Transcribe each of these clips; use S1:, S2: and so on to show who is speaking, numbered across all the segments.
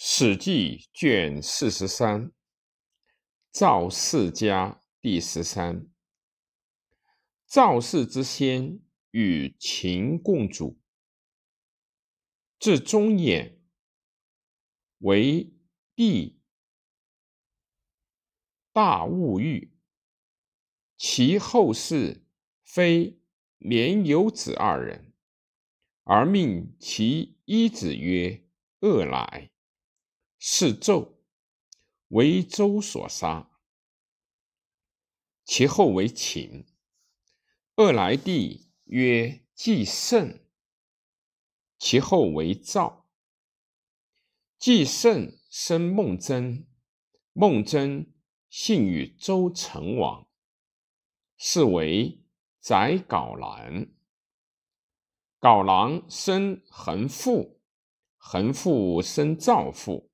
S1: 史记卷四十三，赵氏家第十三。赵氏之先，与秦共主，至中衍，为帝大物欲。其后世非连有子二人，而命其一子曰恶来。是纣，为周所杀。其后为秦。二来帝曰季胜，其后为赵。季胜生孟曾，孟曾幸与周成王，是为宰皋郎。皋郎生恒父，恒父生赵父。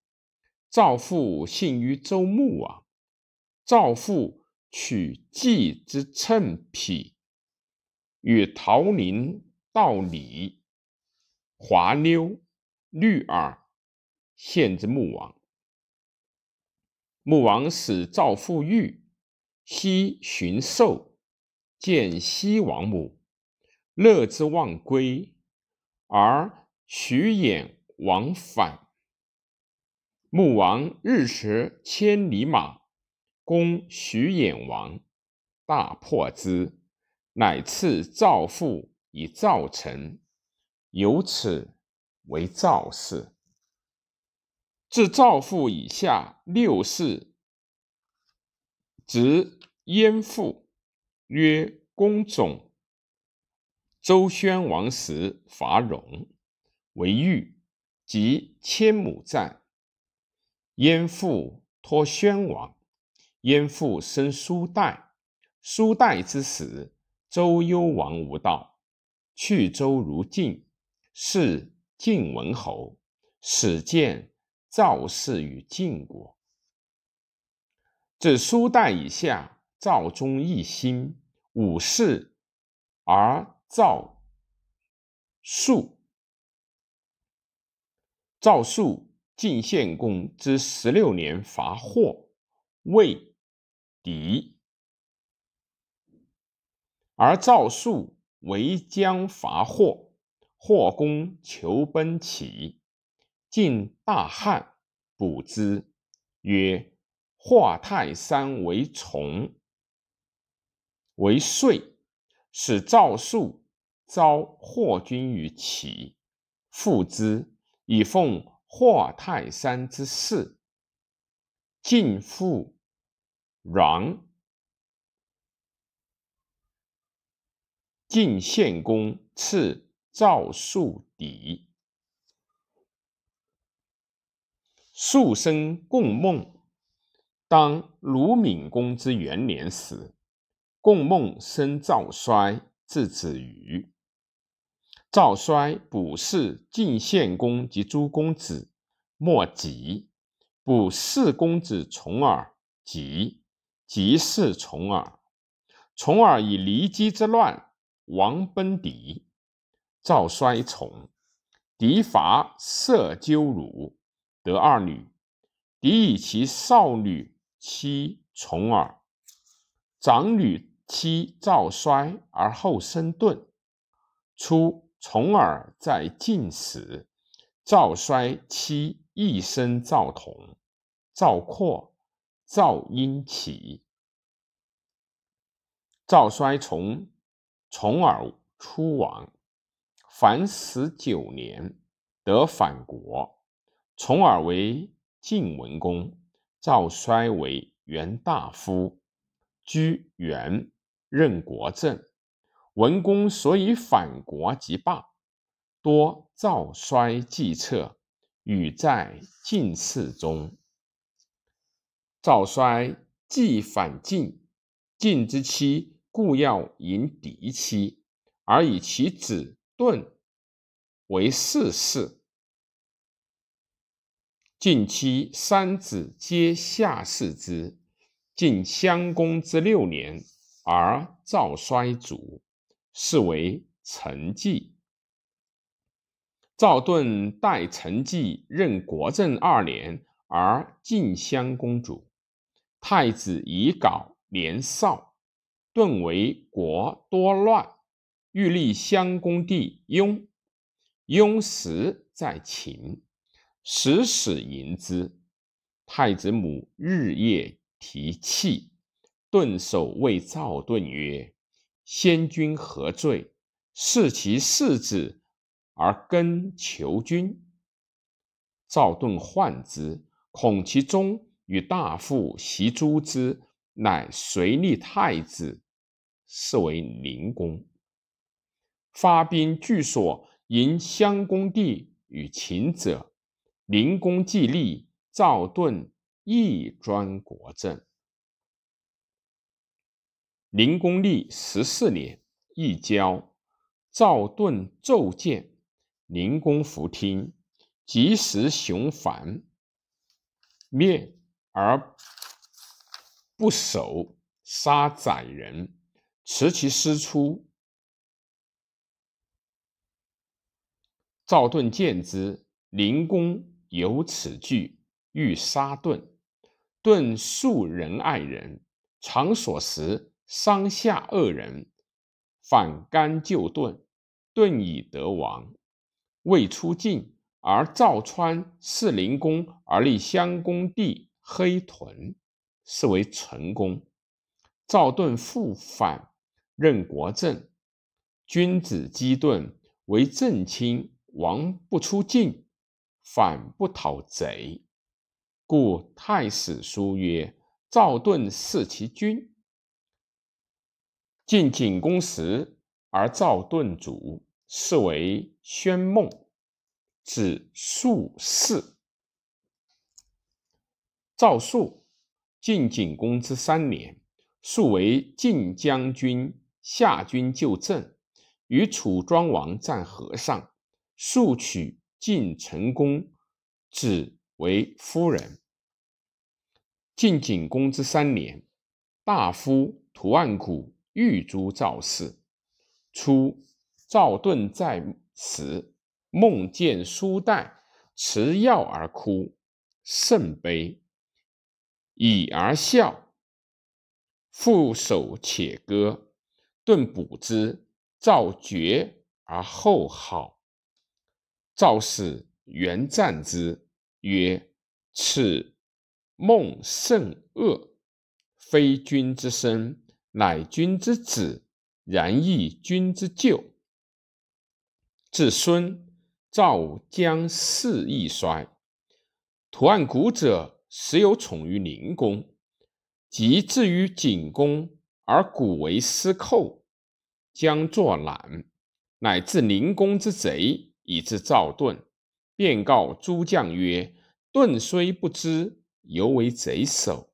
S1: 赵父幸于周穆王，赵父取季之称匹，与陶林、道里、华溜、律耳献之穆王。穆王使赵父欲西寻兽，见西王母，乐之忘归，而许衍往返。穆王日食千里马，攻徐衍王，大破之，乃赐赵父以赵臣，由此为赵氏。自赵父以下六世，执燕父，曰公种。周宣王时伐戎，为豫，及千亩战。燕父托宣王，燕父生苏代，苏代之死，周幽王无道，去周如晋，是晋文侯，始建赵氏于晋国。自苏代以下，赵忠一心，五世而赵肃，赵肃。晋献公之十六年伐霍，魏、狄，而赵肃为将伐霍，霍公求奔齐，晋大汉，卜之，曰：“化泰山为从，为遂，使赵肃招霍军于齐，复之，以奉。”华泰山之势，晋复攘。晋献公赐赵肃邸。肃生共孟，当鲁闵公之元年时，共孟生赵衰，字子瑜。赵衰卜弑晋献公及诸公子，莫及。卜弑公子重耳，及及弑重耳。重耳以骊姬之乱，亡奔狄。赵衰从，狄伐射鸠鲁，得二女。狄以其少女妻重耳，长女妻赵衰，而后生顿。初。重耳在晋时，赵衰妻亦生赵同、赵括、赵婴齐。赵衰从重耳出亡，凡十九年，得反国。重耳为晋文公，赵衰为元大夫，居元，任国政。文公所以反国即霸，多赵衰计策，与在晋次中。赵衰既反晋，晋之妻故要迎嫡妻，而以其子盾为世事。晋妻三子皆下世之。晋襄公之六年，而赵衰卒。是为成绩。赵盾代陈纪任国政二年而晋襄公主，太子以稿年少，盾为国多乱，欲立襄公弟雍。雍时在秦，时使迎之。太子母日夜提泣，顿首谓赵盾曰：“先君何罪？视其世子？”而根求君，赵盾患之，恐其中与大夫袭诛之，乃随立太子，是为灵公。发兵据所迎襄公帝与秦者，灵公既立，赵盾亦专国政。灵公历十四年，一交，赵盾骤见。灵公弗听，及时雄烦，灭而不守，杀宰人，持其师出。赵盾见之，灵公有此惧，欲杀盾。盾素仁爱人，常所食商下二人，反甘救盾，盾以得亡。未出晋，而赵川弑灵公，而立襄公弟黑屯，是为成公。赵盾复反，任国政。君子击盾，为正卿，王不出晋，反不讨贼。故太史书曰：“赵盾弑其君。”晋景公时，而赵盾主。是为宣梦，子术士。赵肃，晋景公之三年，肃为晋将军，下军就政，与楚庄王战河上，肃取晋成公子为夫人。晋景公之三年，大夫屠岸贾欲诛赵氏，初。赵盾在时，梦见书带，持药而哭，甚悲，已而笑，复手且歌。盾补之，赵绝而后好。赵氏元赞之曰：“此梦甚恶，非君之身，乃君之子，然亦君之舅。”至孙赵将事亦衰，图案古者时有宠于灵公，及至于景公，而古为司寇，将作懒，乃至灵公之贼，以至赵盾，便告诸将曰：“盾虽不知，犹为贼首，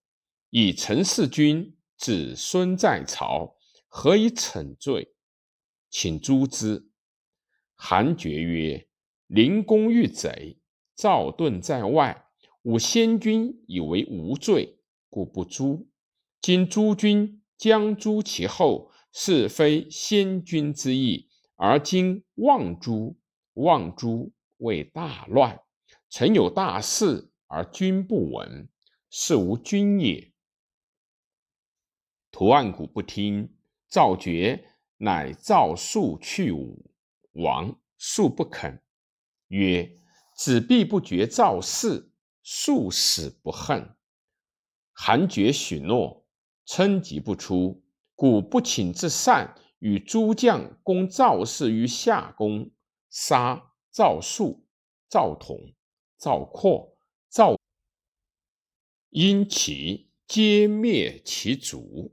S1: 以陈世君子孙在朝，何以惩罪？请诛之。”韩厥曰：“灵公欲贼，赵盾在外，吾先君以为无罪，故不诛。今诸君将诛其后，是非先君之意，而今望诛，望诛为大乱。臣有大事而君不闻，是无君也。”图案古不听，赵厥乃赵肃去武。王素不肯，曰：“子必不绝赵氏，素死不恨。”韩厥许诺，称疾不出，故不请自善，与诸将攻赵氏于夏宫，杀赵肃、赵统、赵括、赵因其皆灭其族。